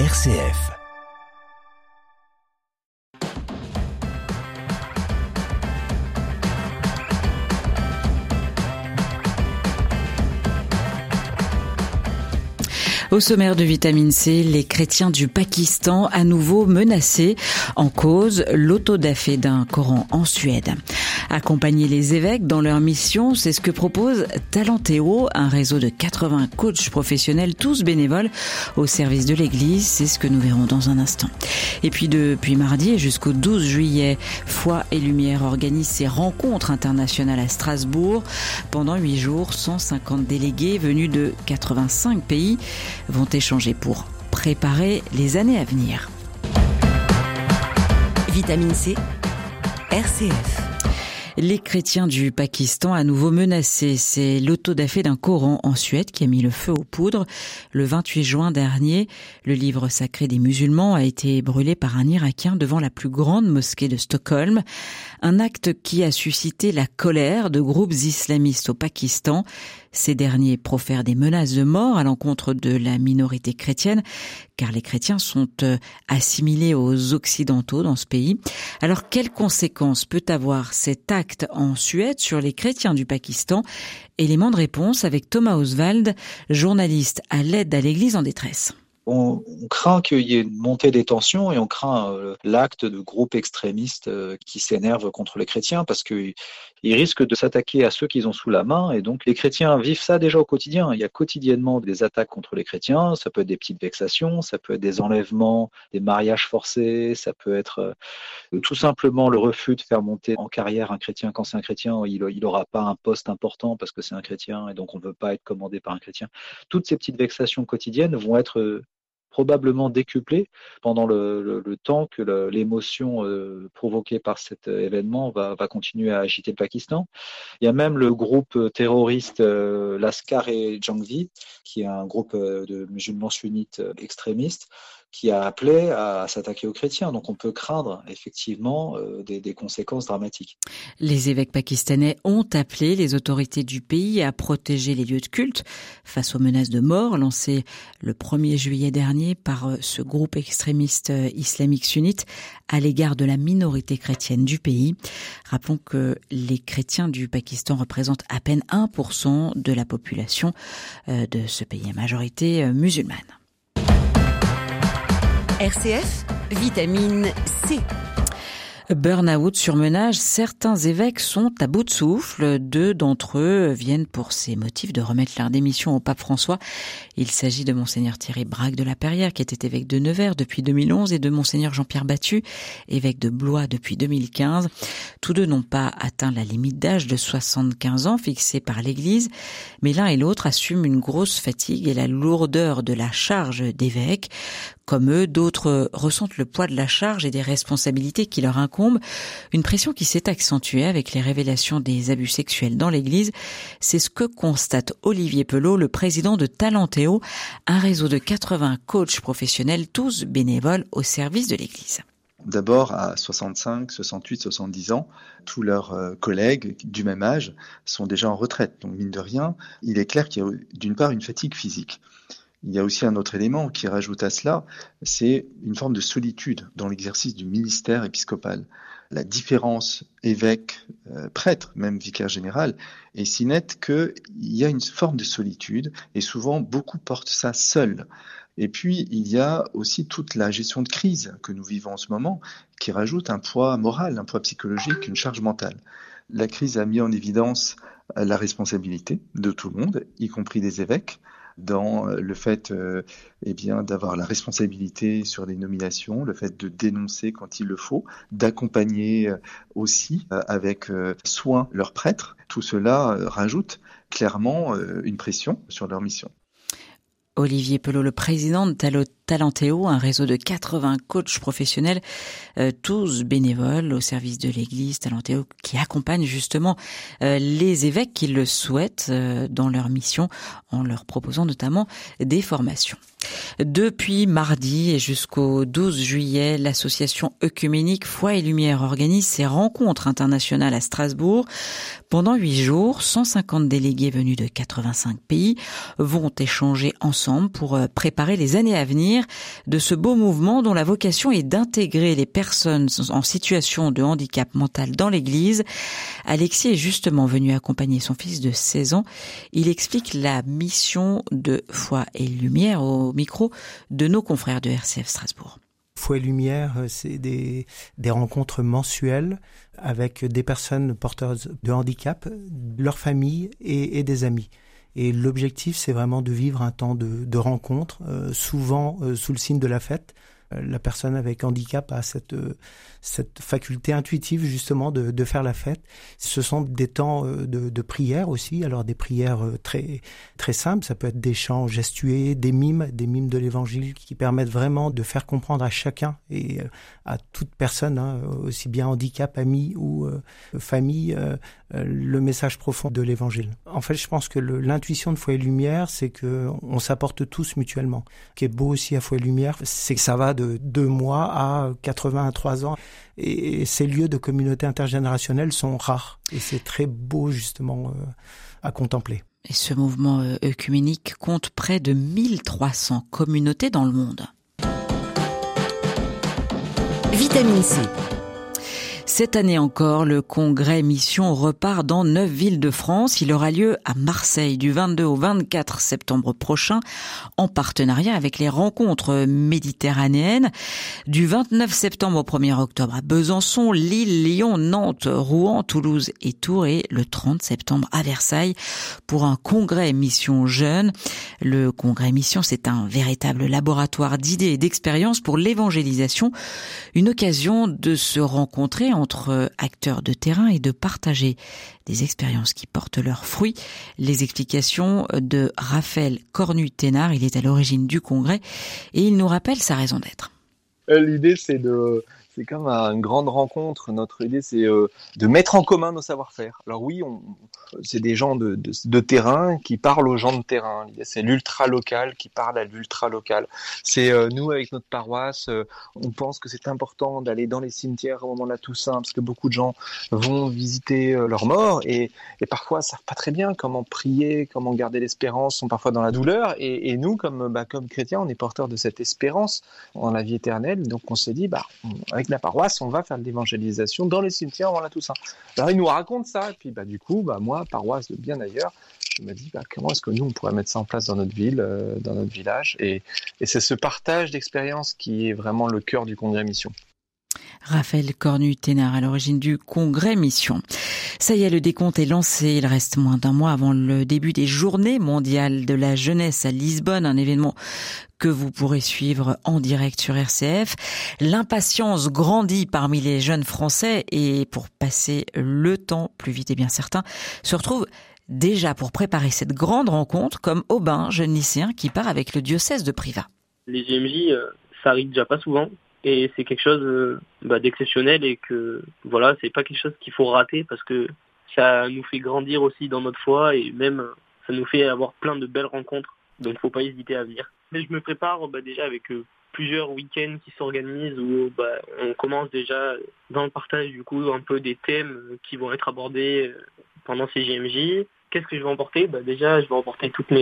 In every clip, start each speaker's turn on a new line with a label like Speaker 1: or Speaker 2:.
Speaker 1: RCF.
Speaker 2: Au sommaire de vitamine C, les chrétiens du Pakistan à nouveau menacés en cause l'autodafé d'un Coran en Suède. Accompagner les évêques dans leur mission, c'est ce que propose Talentéo, un réseau de 80 coachs professionnels, tous bénévoles, au service de l'Église. C'est ce que nous verrons dans un instant. Et puis depuis mardi jusqu'au 12 juillet, Foi et Lumière organise ses rencontres internationales à Strasbourg. Pendant huit jours, 150 délégués venus de 85 pays vont échanger pour préparer les années à venir.
Speaker 1: Vitamine C, RCF.
Speaker 2: Les chrétiens du Pakistan à nouveau menacés. C'est l'autodafé d'un Coran en Suède qui a mis le feu aux poudres. Le 28 juin dernier, le livre sacré des musulmans a été brûlé par un Irakien devant la plus grande mosquée de Stockholm. Un acte qui a suscité la colère de groupes islamistes au Pakistan. Ces derniers profèrent des menaces de mort à l'encontre de la minorité chrétienne, car les chrétiens sont euh, assimilés aux occidentaux dans ce pays. Alors quelles conséquences peut avoir cet acte en Suède sur les chrétiens du Pakistan? Élément de réponse avec Thomas Oswald, journaliste à l'aide à l'Église en détresse
Speaker 3: on, craint qu'il y ait une montée des tensions et on craint euh, l'acte de groupes extrémistes euh, qui s'énervent contre les chrétiens parce qu'ils risquent de s'attaquer à ceux qu'ils ont sous la main. Et donc les chrétiens vivent ça déjà au quotidien. Il y a quotidiennement des attaques contre les chrétiens. Ça peut être des petites vexations, ça peut être des enlèvements, des mariages forcés, ça peut être euh, tout simplement le refus de faire monter en carrière un chrétien quand c'est un chrétien. Il n'aura pas un poste important parce que c'est un chrétien et donc on ne veut pas être commandé par un chrétien. Toutes ces petites vexations quotidiennes vont être probablement décuplé pendant le, temps que l'émotion euh, provoquée par cet événement va, continuer à agiter le Pakistan. Il y a même le groupe terroriste euh, Laskar et Jangvi, qui est un groupe euh, de musulmans sunnites extrémistes, qui a appelé à s'attaquer aux chrétiens. Donc on peut craindre effectivement euh, des, conséquences dramatiques.
Speaker 2: Les évêques pakistanais ont appelé les autorités du pays à protéger les lieux de culte face aux menaces de mort lancées le 1er juillet dernier par euh, ce groupe extrémiste euh, islamique sunnite à l'égard de la minorité chrétienne du pays. Rappelons que les chrétiens du Pakistan représentent à peine 1% de la population de ce pays à majorité musulmane.
Speaker 1: RCF, vitamine C.
Speaker 2: Burnout, surmenage, certains évêques sont à bout de souffle. Deux d'entre eux viennent pour ces motifs de remettre leur démission au pape François. Il s'agit de monseigneur Thierry Braque de la Perrière, qui était évêque de Nevers depuis 2011, et de monseigneur Jean-Pierre Battu, évêque de Blois depuis 2015. Tous deux n'ont pas atteint la limite d'âge de 75 ans fixée par l'Église, mais l'un et l'autre assument une grosse fatigue et la lourdeur de la charge d'évêque. Comme eux, d'autres ressentent le poids de la charge et des responsabilités qui leur incombent, une pression qui s'est accentuée avec les révélations des abus sexuels dans l'Église. C'est ce que constate Olivier Pelot, le président de Talentéo, un réseau de 80 coachs professionnels, tous bénévoles au service de l'Église.
Speaker 4: D'abord, à 65, 68, 70 ans, tous leurs euh, collègues du même âge sont déjà en retraite. Donc, mine de rien, il est clair qu'il y a d'une part une fatigue physique. Il y a aussi un autre élément qui rajoute à cela, c'est une forme de solitude dans l'exercice du ministère épiscopal. La différence évêque-prêtre, euh, même vicaire général, est si nette qu'il y a une forme de solitude et souvent beaucoup portent ça seul. Et puis, il y a aussi toute la gestion de crise que nous vivons en ce moment qui rajoute un poids moral, un poids psychologique, une charge mentale. La crise a mis en évidence la responsabilité de tout le monde, y compris des évêques, dans euh, le fait euh, eh bien d'avoir la responsabilité sur les nominations, le fait de dénoncer quand il le faut, d'accompagner euh, aussi avec soin leurs prêtres. Tout cela rajoute clairement une pression sur leur mission.
Speaker 2: Olivier Pelot, le président de Talentéo, un réseau de 80 coachs professionnels, euh, tous bénévoles au service de l'Église Talentéo, qui accompagnent justement euh, les évêques qui le souhaitent euh, dans leur mission, en leur proposant notamment des formations. Depuis mardi et jusqu'au 12 juillet, l'association œcuménique Foi et Lumière organise ses rencontres internationales à Strasbourg. Pendant huit jours, 150 délégués venus de 85 pays vont échanger ensemble pour préparer les années à venir de ce beau mouvement dont la vocation est d'intégrer les personnes en situation de handicap mental dans l'Église. Alexis est justement venu accompagner son fils de 16 ans. Il explique la mission de Foi et Lumière au micro de nos confrères de RCF Strasbourg.
Speaker 5: Foi et Lumière, euh, c'est des, rencontres mensuelles avec des personnes porteuses de handicap, leurs familles et, et des amis. Et l'objectif, c'est vraiment de vivre un temps de, de rencontre, euh, souvent euh, sous le signe de la fête, la personne avec handicap a cette, euh, cette faculté intuitive justement de, de faire la fête. Ce sont des temps euh, de, de prière aussi, alors des prières très, très simples, ça peut être des chants gestués, des mimes, des mimes de l'évangile qui permettent vraiment de faire comprendre à chacun et à toute personne, hein, aussi bien handicap, ami ou famille, le message profond de l'évangile. En fait, je pense que l'intuition de Foi et Lumière, c'est que on s'apporte tous mutuellement. Ce qui est beau aussi à Foi et Lumière, c'est que ça va de deux mois à 83 ans. Et ces lieux de communauté intergénérationnelle sont rares. Et c'est très beau justement euh, à contempler.
Speaker 2: Et ce mouvement euh, œcuménique compte près de 1300 communautés dans le monde.
Speaker 1: Vitamine C
Speaker 2: cette année encore, le congrès Mission repart dans neuf villes de France. Il aura lieu à Marseille du 22 au 24 septembre prochain en partenariat avec les rencontres méditerranéennes. Du 29 septembre au 1er octobre à Besançon, Lille, Lyon, Nantes, Rouen, Toulouse et Tours et le 30 septembre à Versailles pour un congrès Mission Jeune. Le congrès Mission, c'est un véritable laboratoire d'idées et d'expériences pour l'évangélisation. Une occasion de se rencontrer entre acteurs de terrain et de partager des expériences qui portent leurs fruits. Les explications de Raphaël Cornu-Ténard, il est à l'origine du congrès et il nous rappelle sa raison d'être.
Speaker 6: Euh, l'idée, c'est de c'est comme une grande rencontre. Notre idée, c'est euh, de mettre en commun nos savoir-faire. Alors oui, c'est des gens de, terrain qui parlent aux gens de terrain. C'est l'ultra local qui parle à l'ultra local. C'est euh, nous avec notre paroisse, euh, on pense que c'est important d'aller dans les cimetières au moment de la Toussaint parce que beaucoup de gens vont visiter leurs morts et, et parfois savent pas très bien comment prier, comment garder l'espérance, sont parfois dans la douleur. Et, et nous, comme bah, comme chrétiens, on est porteurs de cette espérance en la vie éternelle. Donc on s'est dit, bah avec la paroisse, on va faire de l'évangélisation dans les cimetières avant la Toussaint. Alors il nous raconte ça, et puis bah, du coup, bah, moi, paroisse de bien ailleurs, je me dis bah, comment est-ce que nous, on pourrait mettre ça en place dans notre ville, euh, dans notre village? Et, et c'est ce partage d'expérience qui est vraiment le cœur du congrès Mission.
Speaker 2: Raphaël Cornu-Ténard à l'origine du congrès Mission. Ça y est, le décompte est lancé. Il reste moins d'un mois avant le début des journées mondiales de la jeunesse à Lisbonne, un événement que vous pourrez suivre en direct sur RCF. L'impatience grandit parmi les jeunes Français et pour passer le temps plus vite et bien certain, se retrouve déjà pour préparer cette grande rencontre comme Aubin, jeune lycéen qui part avec le diocèse de Privas.
Speaker 7: Les JMJ, euh, ça arrive déjà pas souvent et c'est quelque chose euh, bah, d'exceptionnel et que voilà c'est pas quelque chose qu'il faut rater parce que ça nous fait grandir aussi dans notre foi et même ça nous fait avoir plein de belles rencontres. Donc faut pas hésiter à venir. Mais je me prépare bah, déjà avec euh, plusieurs week-ends qui s'organisent où bah, on commence déjà dans le partage du coup un peu des thèmes qui vont être abordés euh, pendant ces JMJ qu'est-ce que je vais emporter? Bah, Déjà, je vais emporter toutes,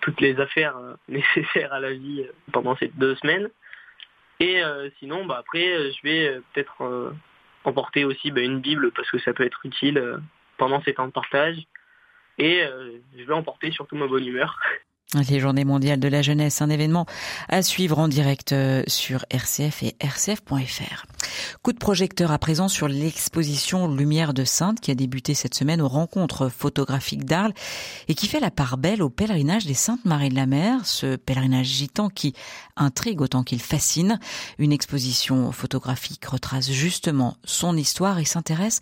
Speaker 7: toutes les affaires nécessaires à la vie pendant ces deux semaines. Et euh, sinon, bah, après, euh, je vais euh, peut-être emporter aussi bah, une Bible parce que ça peut être utile pendant ces temps de partage. Et je vais emporter surtout ma bonne humeur.
Speaker 2: Les Journées mondiales de la jeunesse, un événement à suivre en direct sur RCF et rcf.fr. Coup de projecteur à présent sur l'exposition Lumière de Sainte qui a débuté cette semaine aux rencontres photographiques d'Arles et qui fait la part belle au pèlerinage des Saintes Marie de la Mer, ce pèlerinage gitan qui intrigue autant qu'il fascine. Une exposition photographique retrace justement son histoire et s'intéresse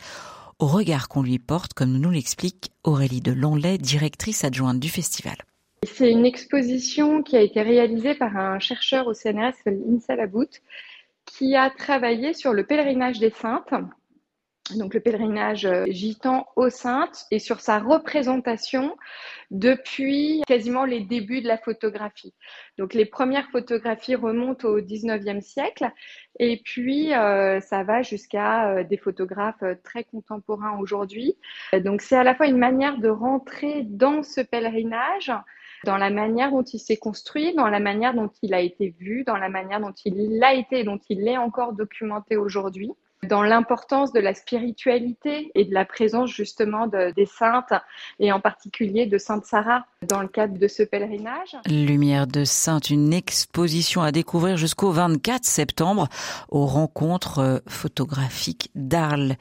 Speaker 2: au regard qu'on lui porte, comme nous l'explique Aurélie de Lonlay, directrice adjointe du festival.
Speaker 8: C'est une exposition qui a été réalisée par un chercheur au CNRS, Insa Labout, qui a travaillé sur le pèlerinage des saintes donc le pèlerinage euh, gitan aux Saintes et sur sa représentation depuis quasiment les débuts de la photographie. Donc les premières photographies remontent au 19e siècle et puis euh, ça va jusqu'à euh, des photographes très contemporains aujourd'hui. Donc c'est à la fois une manière de rentrer dans ce pèlerinage dans la manière dont il s'est construit, dans la manière dont il a été vu, dans la manière dont il a été et dont il est encore documenté aujourd'hui dans l'importance de la spiritualité et de la présence justement des saintes et en particulier de Sainte Sarah dans le cadre de ce pèlerinage.
Speaker 2: Lumière de Sainte, une exposition à découvrir jusqu'au 24 septembre aux rencontres euh, photographiques d'Arles.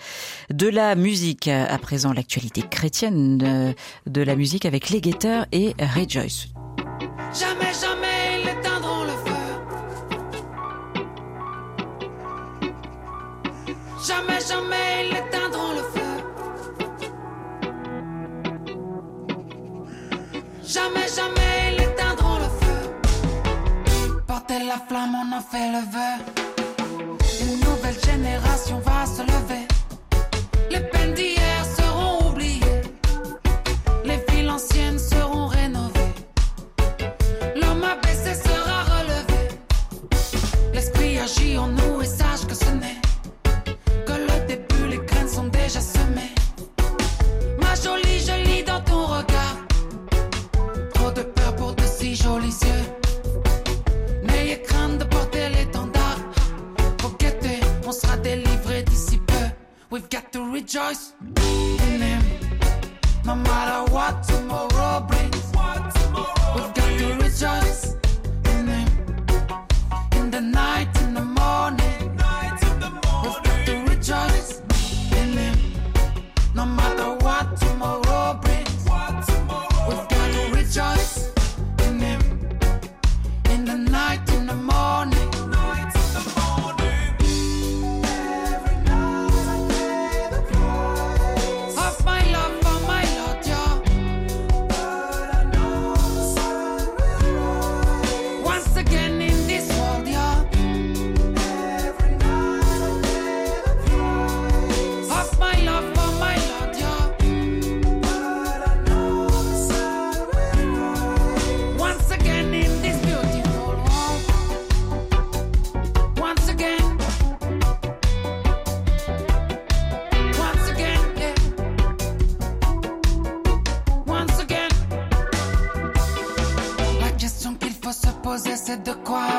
Speaker 2: De la musique, à présent l'actualité chrétienne de, de la musique avec les guetteurs et Rejoice.
Speaker 9: Jamais la flamme, on en fait le vœu. Une nouvelle génération va se lever. We've got to rejoice in Him. No matter what tomorrow brings. We've got to rejoice c'est de quoi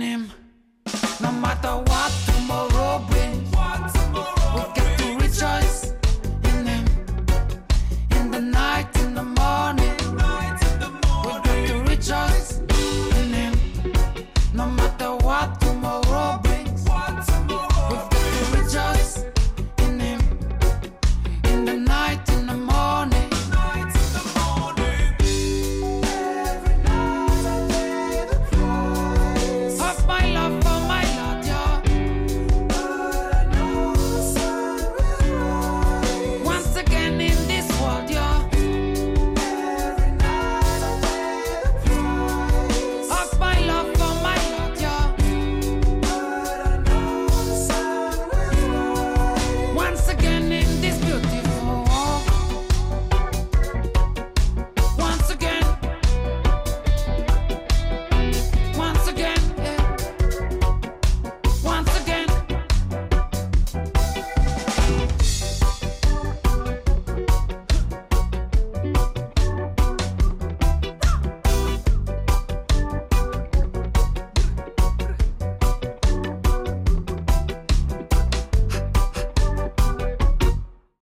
Speaker 9: Him. No matter what